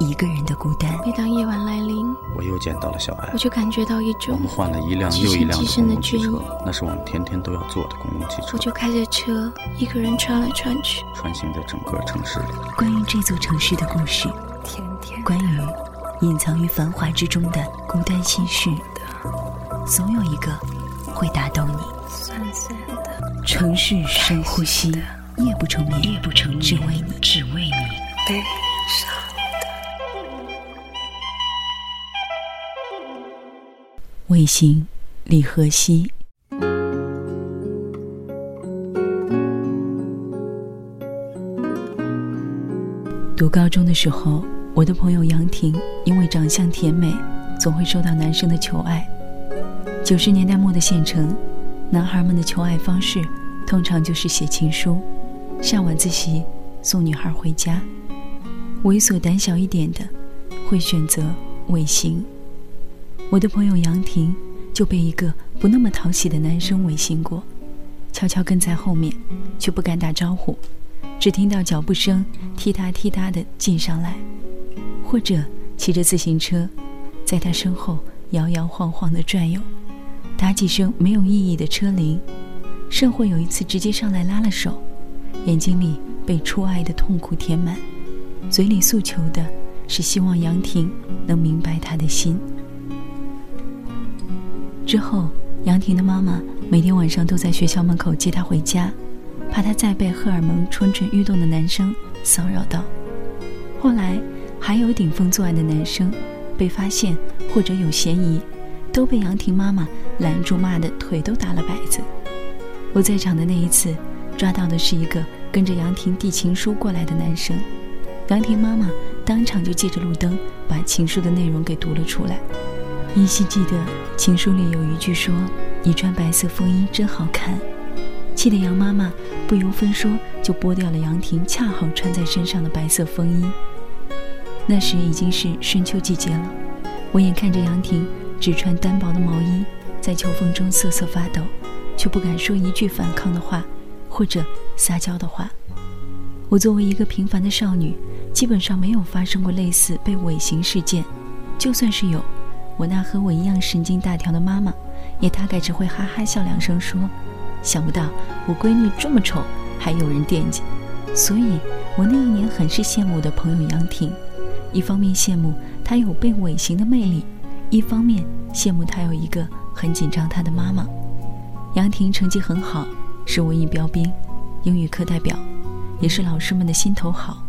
一个人的孤单。每当夜晚来临，我又见到了小爱我。就感觉到一我种们换了一辆又一辆的极深公共汽车那是我们天天都要坐的公共汽车我，就开着车，一个人穿来穿去。穿行在整个城市里。关于这座城市的故事，天天关于隐藏于繁华之中的孤单心事，总有一个会打动你。酸酸的，城市深呼吸，夜不成眠，夜不成眠，只为你，只为你。悲伤。尾行，李荷熙。读高中的时候，我的朋友杨婷因为长相甜美，总会受到男生的求爱。九十年代末的县城，男孩们的求爱方式通常就是写情书，上晚自习送女孩回家。猥琐胆小一点的，会选择尾行。我的朋友杨婷就被一个不那么讨喜的男生违行过，悄悄跟在后面，却不敢打招呼，只听到脚步声踢踏踢踏的进上来，或者骑着自行车，在他身后摇摇晃晃地转悠，打几声没有意义的车铃，甚或有一次直接上来拉了手，眼睛里被初爱的痛苦填满，嘴里诉求的是希望杨婷能明白他的心。之后，杨婷的妈妈每天晚上都在学校门口接她回家，怕她再被荷尔蒙蠢蠢欲动的男生骚扰到。后来，还有顶风作案的男生被发现或者有嫌疑，都被杨婷妈妈拦住，骂得腿都打了摆子。我在场的那一次，抓到的是一个跟着杨婷递情书过来的男生，杨婷妈妈当场就借着路灯把情书的内容给读了出来。依稀记得情书里有一句说：“你穿白色风衣真好看。”气得杨妈妈不由分说就剥掉了杨婷恰好穿在身上的白色风衣。那时已经是深秋季节了，我眼看着杨婷只穿单薄的毛衣，在秋风中瑟瑟发抖，却不敢说一句反抗的话，或者撒娇的话。我作为一个平凡的少女，基本上没有发生过类似被尾刑事件，就算是有。我那和我一样神经大条的妈妈，也大概只会哈哈笑两声，说：“想不到我闺女这么丑，还有人惦记。”所以，我那一年很是羡慕我的朋友杨婷，一方面羡慕她有被尾行的魅力，一方面羡慕她有一个很紧张她的妈妈。杨婷成绩很好，是文艺标兵，英语课代表，也是老师们的心头好。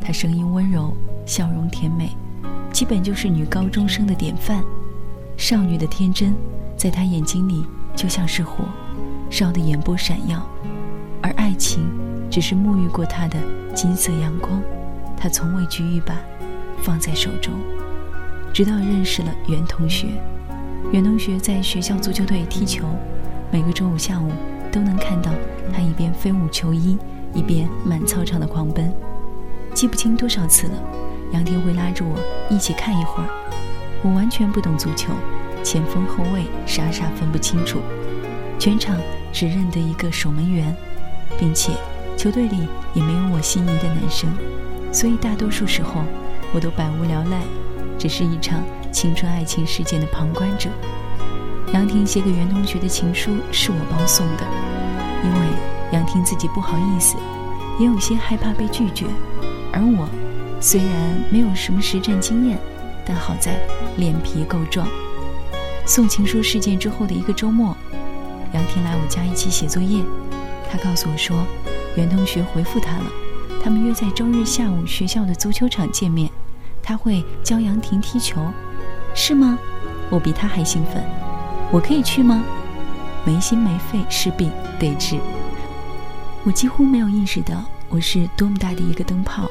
她声音温柔，笑容甜美。基本就是女高中生的典范，少女的天真，在她眼睛里就像是火，烧得眼波闪耀，而爱情只是沐浴过她的金色阳光，她从未拘一把放在手中。直到认识了袁同学，袁同学在学校足球队踢球，每个周五下午都能看到他一边飞舞球衣，一边满操场的狂奔，记不清多少次了。杨婷会拉着我一起看一会儿，我完全不懂足球，前锋后卫傻傻分不清楚，全场只认得一个守门员，并且球队里也没有我心仪的男生，所以大多数时候我都百无聊赖，只是一场青春爱情事件的旁观者。杨婷写给袁同学的情书是我帮送的，因为杨婷自己不好意思，也有些害怕被拒绝，而我。虽然没有什么实战经验，但好在脸皮够壮。送情书事件之后的一个周末，杨婷来我家一起写作业。她告诉我说，袁同学回复她了，他们约在周日下午学校的足球场见面，他会教杨婷踢球，是吗？我比他还兴奋，我可以去吗？没心没肺是病得治。我几乎没有意识到我是多么大的一个灯泡。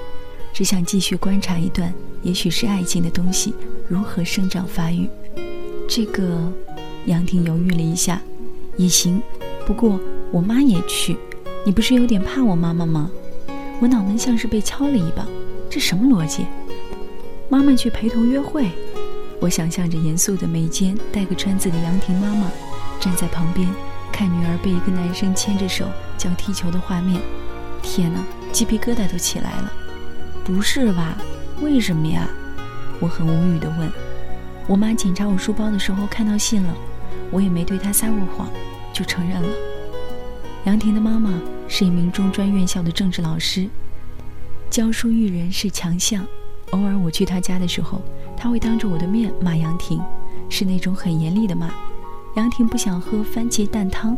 只想继续观察一段，也许是爱情的东西如何生长发育。这个，杨婷犹豫了一下，也行。不过我妈也去，你不是有点怕我妈妈吗？我脑门像是被敲了一棒，这什么逻辑？妈妈去陪同约会，我想象着严肃的眉间带个川字的杨婷妈妈站在旁边，看女儿被一个男生牵着手教踢球的画面。天哪，鸡皮疙瘩都起来了！不是吧？为什么呀？我很无语地问。我妈检查我书包的时候看到信了，我也没对她撒过谎，就承认了。杨婷的妈妈是一名中专院校的政治老师，教书育人是强项。偶尔我去她家的时候，她会当着我的面骂杨婷，是那种很严厉的骂。杨婷不想喝番茄蛋汤，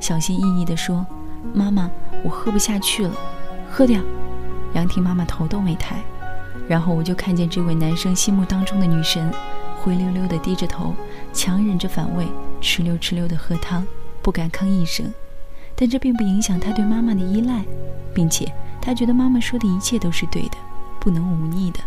小心翼翼地说：“妈妈，我喝不下去了，喝掉。”杨婷妈妈头都没抬，然后我就看见这位男生心目当中的女神，灰溜溜的低着头，强忍着反胃，哧溜哧溜的喝汤，不敢吭一声。但这并不影响他对妈妈的依赖，并且他觉得妈妈说的一切都是对的，不能忤逆的。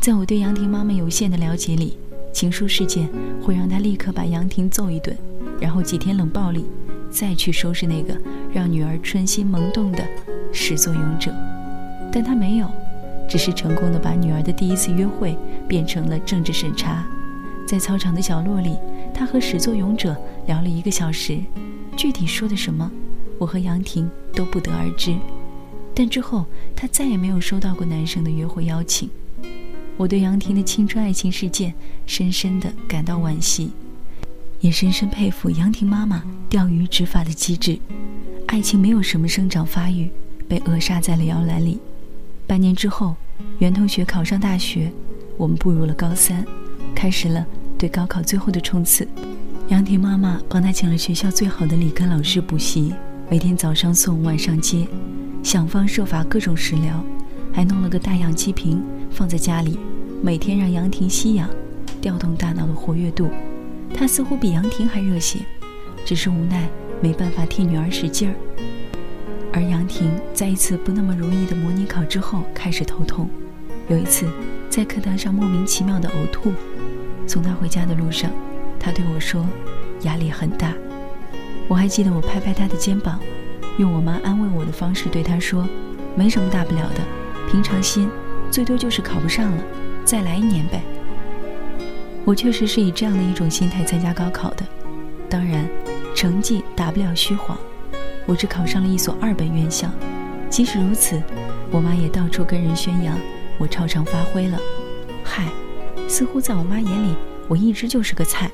在我对杨婷妈妈有限的了解里，情书事件会让他立刻把杨婷揍一顿，然后几天冷暴力，再去收拾那个让女儿春心萌动的始作俑者。但他没有，只是成功的把女儿的第一次约会变成了政治审查。在操场的角落里，他和始作俑者聊了一个小时。具体说的什么，我和杨婷都不得而知。但之后，他再也没有收到过男生的约会邀请。我对杨婷的青春爱情事件深深的感到惋惜，也深深佩服杨婷妈妈钓鱼执法的机智。爱情没有什么生长发育，被扼杀在了摇篮里。半年之后，袁同学考上大学，我们步入了高三，开始了对高考最后的冲刺。杨婷妈妈帮他请了学校最好的理科老师补习，每天早上送，晚上接，想方设法各种食疗，还弄了个大氧气瓶放在家里，每天让杨婷吸氧，调动大脑的活跃度。他似乎比杨婷还热血，只是无奈没办法替女儿使劲儿。而杨婷在一次不那么如意的模拟考之后开始头痛，有一次在课堂上莫名其妙的呕吐，送她回家的路上。她对我说：“压力很大。”我还记得，我拍拍她的肩膀，用我妈安慰我的方式对她说：“没什么大不了的，平常心，最多就是考不上了，再来一年呗。”我确实是以这样的一种心态参加高考的。当然，成绩打不了虚晃，我只考上了一所二本院校。即使如此，我妈也到处跟人宣扬我超常发挥了。嗨，似乎在我妈眼里，我一直就是个菜。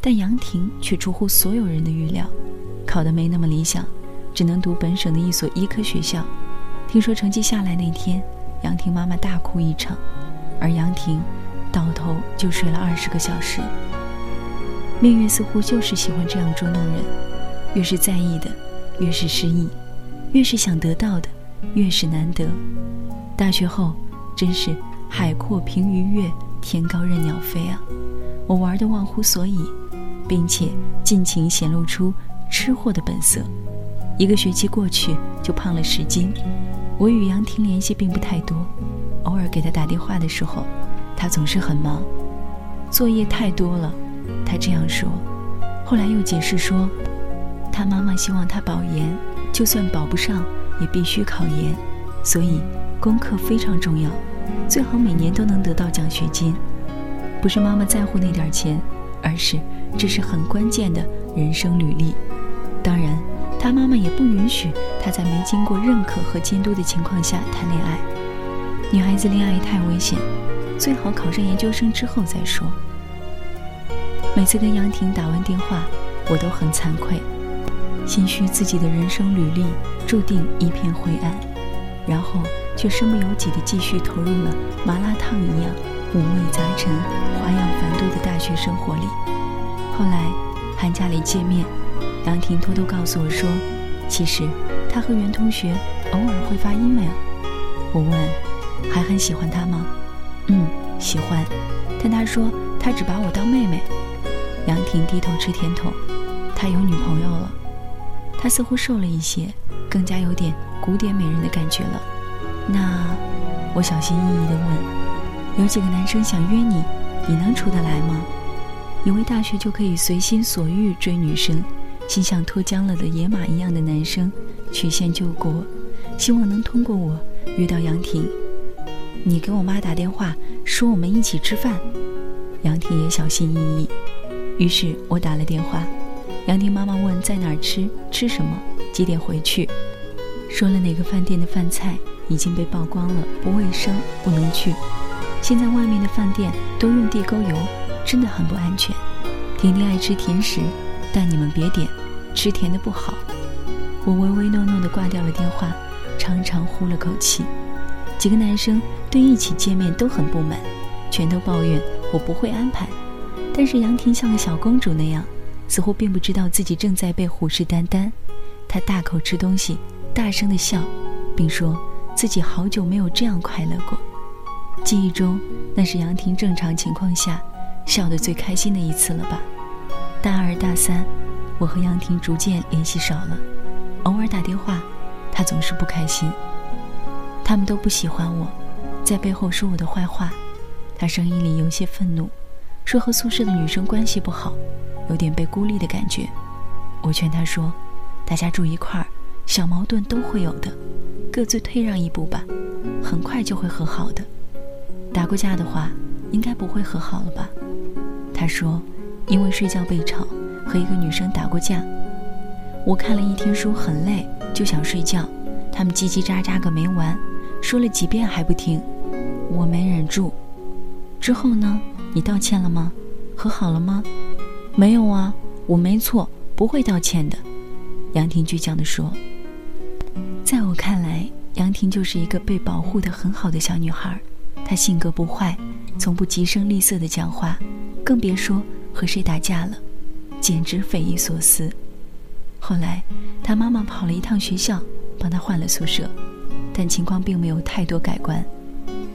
但杨婷却出乎所有人的预料，考得没那么理想，只能读本省的一所医科学校。听说成绩下来那天，杨婷妈妈大哭一场，而杨婷倒头就睡了二十个小时。命运似乎就是喜欢这样捉弄人，越是在意的，越是失意；越是想得到的，越是难得。大学后，真是海阔凭鱼跃，天高任鸟飞啊！我玩得忘乎所以。并且尽情显露出吃货的本色。一个学期过去，就胖了十斤。我与杨婷联系并不太多，偶尔给她打电话的时候，她总是很忙，作业太多了。她这样说。后来又解释说，他妈妈希望他保研，就算保不上，也必须考研，所以功课非常重要，最好每年都能得到奖学金。不是妈妈在乎那点钱，而是。这是很关键的人生履历。当然，他妈妈也不允许他在没经过认可和监督的情况下谈恋爱。女孩子恋爱太危险，最好考上研究生之后再说。每次跟杨婷打完电话，我都很惭愧，心虚自己的人生履历注定一片灰暗，然后却身不由己地继续投入了麻辣烫一样五味杂陈、花样繁多的大学生活里。后来，寒假里见面，杨婷偷偷告诉我说：“其实，她和袁同学偶尔会发 email。”我问：“还很喜欢他吗？”“嗯，喜欢。”但他说他只把我当妹妹。杨婷低头吃甜筒，他有女朋友了。他似乎瘦了一些，更加有点古典美人的感觉了。那，我小心翼翼地问：“有几个男生想约你，你能出得来吗？”以为大学就可以随心所欲追女生，心像脱缰了的野马一样的男生，曲线救国，希望能通过我遇到杨婷。你给我妈打电话说我们一起吃饭。杨婷也小心翼翼，于是我打了电话。杨婷妈妈问在哪儿吃，吃什么，几点回去，说了哪个饭店的饭菜已经被曝光了，不卫生，不能去。现在外面的饭店都用地沟油，真的很不安全。婷婷爱吃甜食，但你们别点，吃甜的不好。我唯唯诺诺地挂掉了电话，长长呼了口气。几个男生对一起见面都很不满，全都抱怨我不会安排。但是杨婷像个小公主那样，似乎并不知道自己正在被虎视眈眈。他大口吃东西，大声地笑，并说自己好久没有这样快乐过。记忆中，那是杨婷正常情况下笑得最开心的一次了吧？大二、大三，我和杨婷逐渐联系少了，偶尔打电话，她总是不开心。他们都不喜欢我，在背后说我的坏话。她声音里有些愤怒，说和宿舍的女生关系不好，有点被孤立的感觉。我劝他说：“大家住一块儿，小矛盾都会有的，各自退让一步吧，很快就会和好的。”打过架的话，应该不会和好了吧？他说，因为睡觉被吵，和一个女生打过架。我看了一天书，很累，就想睡觉。他们叽叽喳喳个没完，说了几遍还不听，我没忍住。之后呢？你道歉了吗？和好了吗？没有啊，我没错，不会道歉的。杨婷倔强地说。在我看来，杨婷就是一个被保护的很好的小女孩。她性格不坏，从不急声厉色的讲话，更别说和谁打架了，简直匪夷所思。后来，她妈妈跑了一趟学校，帮她换了宿舍，但情况并没有太多改观。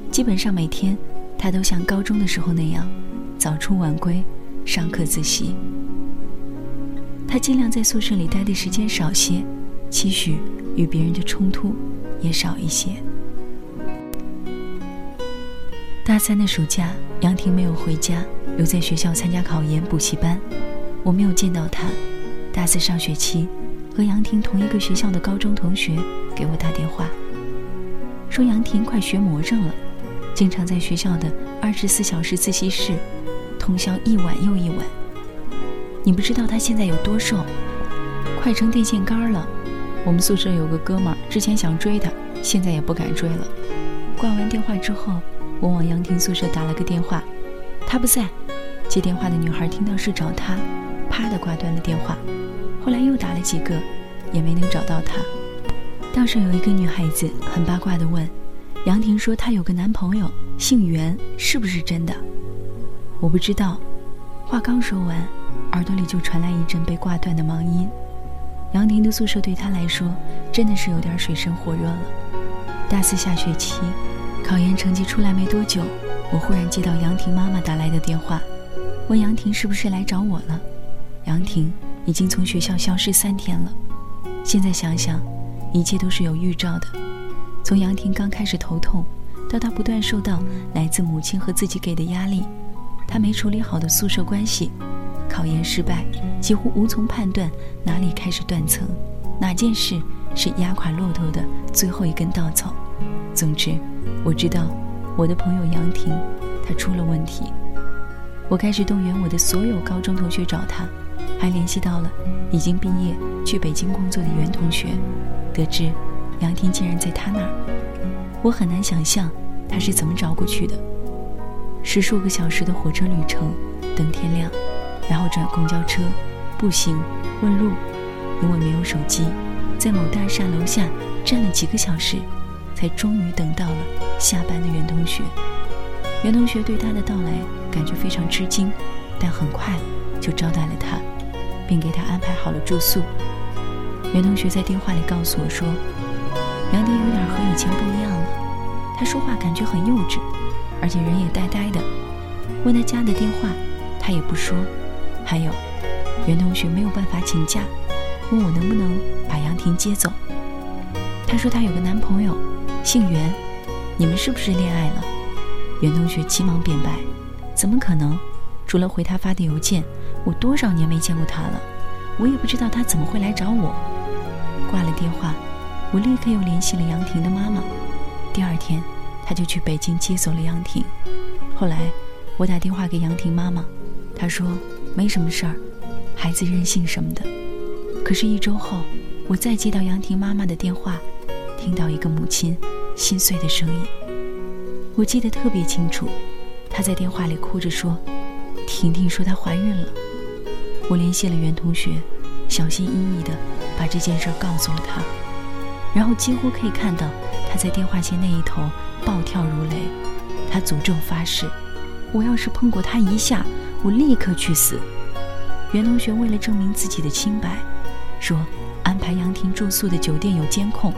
基本上每天，她都像高中的时候那样，早出晚归，上课自习。他尽量在宿舍里待的时间少些，期许与别人的冲突也少一些。大三的暑假，杨婷没有回家，留在学校参加考研补习班。我没有见到他。大四上学期，和杨婷同一个学校的高中同学给我打电话，说杨婷快学魔怔了，经常在学校的二十四小时自习室通宵一晚又一晚。你不知道她现在有多瘦，快成电线杆了。我们宿舍有个哥们儿，之前想追她，现在也不敢追了。挂完电话之后。我往杨婷宿舍打了个电话，她不在。接电话的女孩听到是找她，啪的挂断了电话。后来又打了几个，也没能找到她。倒是有一个女孩子很八卦的问：“杨婷说她有个男朋友，姓袁，是不是真的？”我不知道。话刚说完，耳朵里就传来一阵被挂断的忙音。杨婷的宿舍对她来说真的是有点水深火热了。大四下学期。考研成绩出来没多久，我忽然接到杨婷妈妈打来的电话，问杨婷是不是来找我了。杨婷已经从学校消失三天了，现在想想，一切都是有预兆的。从杨婷刚开始头痛，到她不断受到来自母亲和自己给的压力，他没处理好的宿舍关系，考研失败，几乎无从判断哪里开始断层，哪件事是压垮骆驼的最后一根稻草。总之。我知道，我的朋友杨婷，她出了问题。我开始动员我的所有高中同学找她，还联系到了已经毕业去北京工作的袁同学，得知杨婷竟然在他那儿。我很难想象他是怎么找过去的。十数个小时的火车旅程，等天亮，然后转公交车、步行、问路，因为没有手机，在某大厦楼下站了几个小时。才终于等到了下班的袁同学。袁同学对他的到来感觉非常吃惊，但很快就招待了他，并给他安排好了住宿。袁同学在电话里告诉我说：“杨迪有点和以前不一样了，他说话感觉很幼稚，而且人也呆呆的。问他家的电话，他也不说。还有，袁同学没有办法请假，问我能不能把杨婷接走。他说他有个男朋友。”姓袁，你们是不是恋爱了？袁同学急忙辩白：“怎么可能？除了回他发的邮件，我多少年没见过他了，我也不知道他怎么会来找我。”挂了电话，我立刻又联系了杨婷的妈妈。第二天，他就去北京接走了杨婷。后来，我打电话给杨婷妈妈，她说没什么事儿，孩子任性什么的。可是，一周后，我再接到杨婷妈妈的电话，听到一个母亲心碎的声音。我记得特别清楚，她在电话里哭着说：“婷婷说她怀孕了。”我联系了袁同学，小心翼翼地把这件事告诉了他，然后几乎可以看到他在电话线那一头暴跳如雷。他诅咒发誓：“我要是碰过他一下，我立刻去死。”袁同学为了证明自己的清白，说安排杨婷住宿的酒店有监控，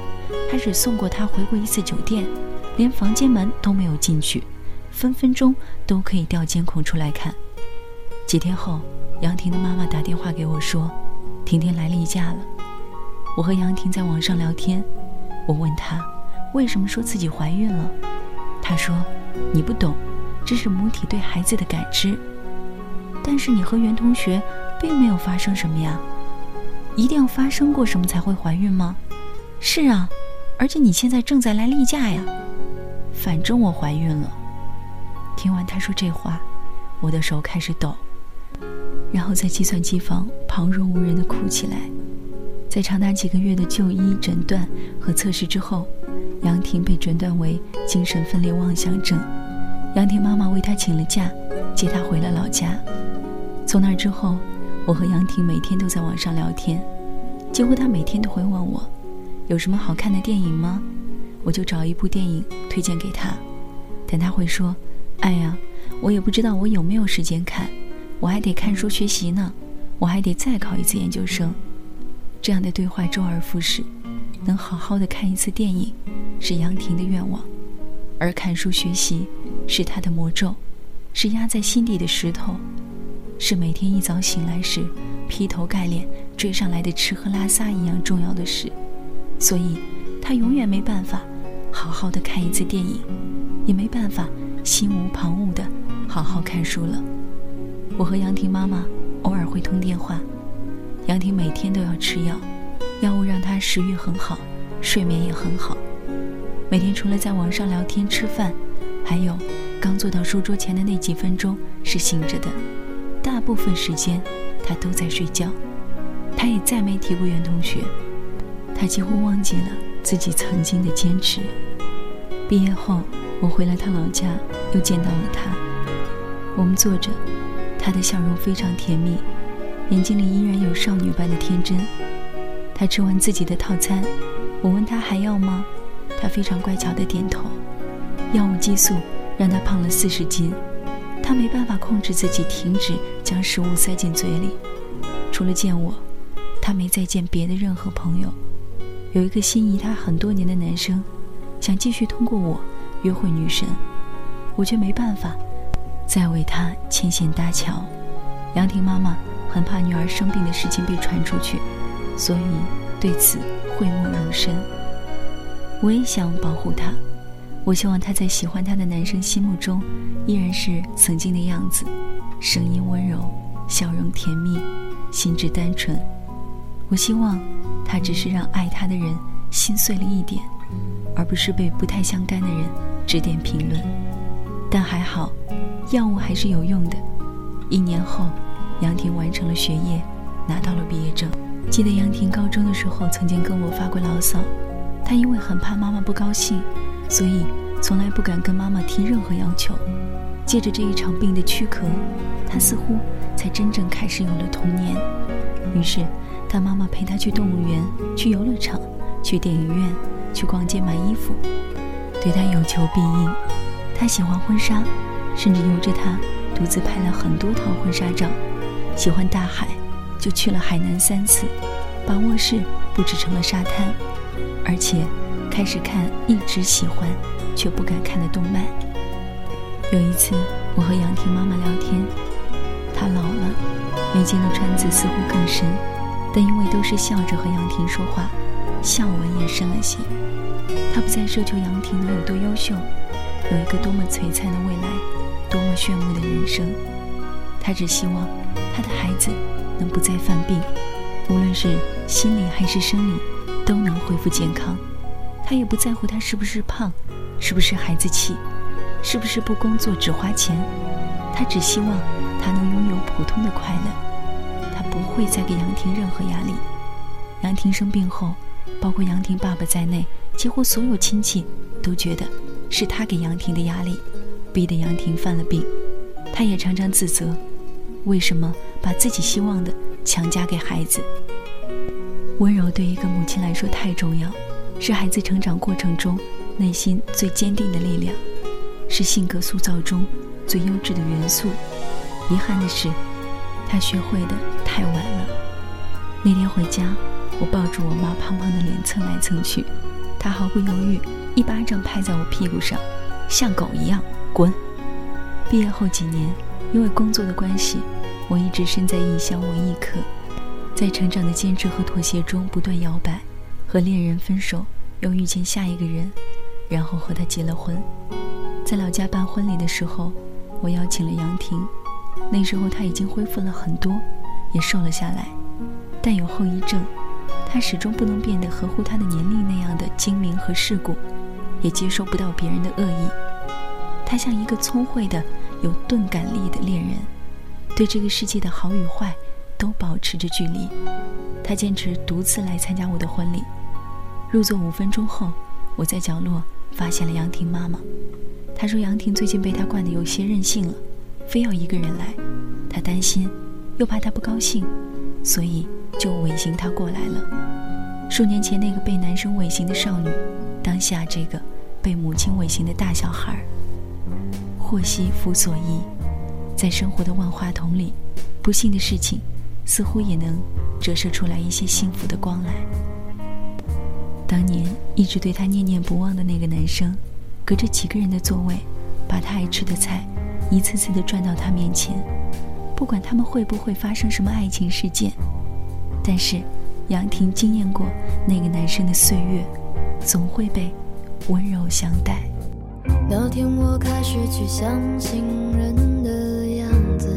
他只送过她回过一次酒店，连房间门都没有进去，分分钟都可以调监控出来看。几天后。杨婷的妈妈打电话给我说：“婷婷来例假了。”我和杨婷在网上聊天，我问她为什么说自己怀孕了，她说：“你不懂，这是母体对孩子的感知。”但是你和袁同学并没有发生什么呀？一定要发生过什么才会怀孕吗？是啊，而且你现在正在来例假呀。反正我怀孕了。听完他说这话，我的手开始抖。然后在计算机房旁若无人的哭起来。在长达几个月的就医诊断和测试之后，杨婷被诊断为精神分裂妄想症。杨婷妈妈为她请了假，接她回了老家。从那之后，我和杨婷每天都在网上聊天，几乎她每天都会问我，有什么好看的电影吗？我就找一部电影推荐给她，但她会说：“哎呀，我也不知道我有没有时间看。”我还得看书学习呢，我还得再考一次研究生。这样的对话周而复始，能好好的看一次电影，是杨婷的愿望；而看书学习是她的魔咒，是压在心底的石头，是每天一早醒来时劈头盖脸追上来的吃喝拉撒一样重要的事。所以，她永远没办法好好的看一次电影，也没办法心无旁骛的好好看书了。我和杨婷妈妈偶尔会通电话，杨婷每天都要吃药，药物让她食欲很好，睡眠也很好。每天除了在网上聊天吃饭，还有刚坐到书桌前的那几分钟是醒着的，大部分时间她都在睡觉。她也再没提过袁同学，她几乎忘记了自己曾经的坚持。毕业后，我回了他老家，又见到了她，我们坐着。他的笑容非常甜蜜，眼睛里依然有少女般的天真。他吃完自己的套餐，我问他还要吗？他非常乖巧的点头。药物激素让他胖了四十斤，他没办法控制自己停止将食物塞进嘴里。除了见我，他没再见别的任何朋友。有一个心仪他很多年的男生，想继续通过我约会女神，我却没办法。再为他牵线搭桥，杨婷妈妈很怕女儿生病的事情被传出去，所以对此讳莫如深。我也想保护她，我希望她在喜欢她的男生心目中依然是曾经的样子，声音温柔，笑容甜蜜，心智单纯。我希望她只是让爱她的人心碎了一点，而不是被不太相干的人指点评论。但还好。药物还是有用的。一年后，杨婷完成了学业，拿到了毕业证。记得杨婷高中的时候曾经跟我发过牢骚，她因为很怕妈妈不高兴，所以从来不敢跟妈妈提任何要求。借着这一场病的躯壳，她似乎才真正开始有了童年。于是，她妈妈陪她去动物园、去游乐场、去电影院、去逛街买衣服，对她有求必应。她喜欢婚纱。甚至由着她独自拍了很多套婚纱照，喜欢大海，就去了海南三次，把卧室布置成了沙滩，而且开始看一直喜欢却不敢看的动漫。有一次，我和杨婷妈妈聊天，她老了，眉间的川子似乎更深，但因为都是笑着和杨婷说话，笑纹也深了些。她不再奢求杨婷能有多优秀，有一个多么璀璨的未来。多么炫目的人生！她只希望她的孩子能不再犯病，无论是心理还是生理，都能恢复健康。他也不在乎他是不是胖，是不是孩子气，是不是不工作只花钱。他只希望他能拥有普通的快乐。他不会再给杨婷任何压力。杨婷生病后，包括杨婷爸爸在内，几乎所有亲戚都觉得是他给杨婷的压力，逼得杨婷犯了病。他也常常自责，为什么把自己希望的强加给孩子？温柔对一个母亲来说太重要，是孩子成长过程中内心最坚定的力量，是性格塑造中最优质的元素。遗憾的是，他学会的太晚了。那天回家，我抱住我妈胖胖的脸蹭来蹭去，她毫不犹豫，一巴掌拍在我屁股上，像狗一样滚。毕业后几年，因为工作的关系，我一直身在异乡为异客，在成长的坚持和妥协中不断摇摆，和恋人分手，又遇见下一个人，然后和他结了婚。在老家办婚礼的时候，我邀请了杨婷，那时候她已经恢复了很多，也瘦了下来，但有后遗症，她始终不能变得合乎她的年龄那样的精明和世故，也接受不到别人的恶意。她像一个聪慧的。有钝感力的恋人，对这个世界的好与坏都保持着距离。他坚持独自来参加我的婚礼。入座五分钟后，我在角落发现了杨婷妈妈。她说杨婷最近被他惯得有些任性了，非要一个人来。她担心，又怕他不高兴，所以就尾行他过来了。数年前那个被男生尾行的少女，当下这个被母亲尾行的大小孩儿。祸兮福所依，在生活的万花筒里，不幸的事情似乎也能折射出来一些幸福的光来。当年一直对他念念不忘的那个男生，隔着几个人的座位，把他爱吃的菜一次次的转到他面前。不管他们会不会发生什么爱情事件，但是杨婷经验过那个男生的岁月，总会被温柔相待。那天我开始去相信人的样子，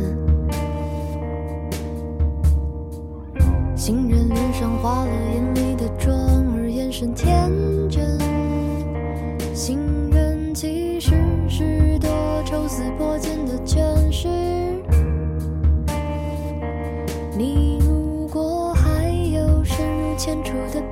行人脸上化了眼里的妆，而眼神天真。行人其实是多抽丝剥茧的诠释。你如果还有深入浅出的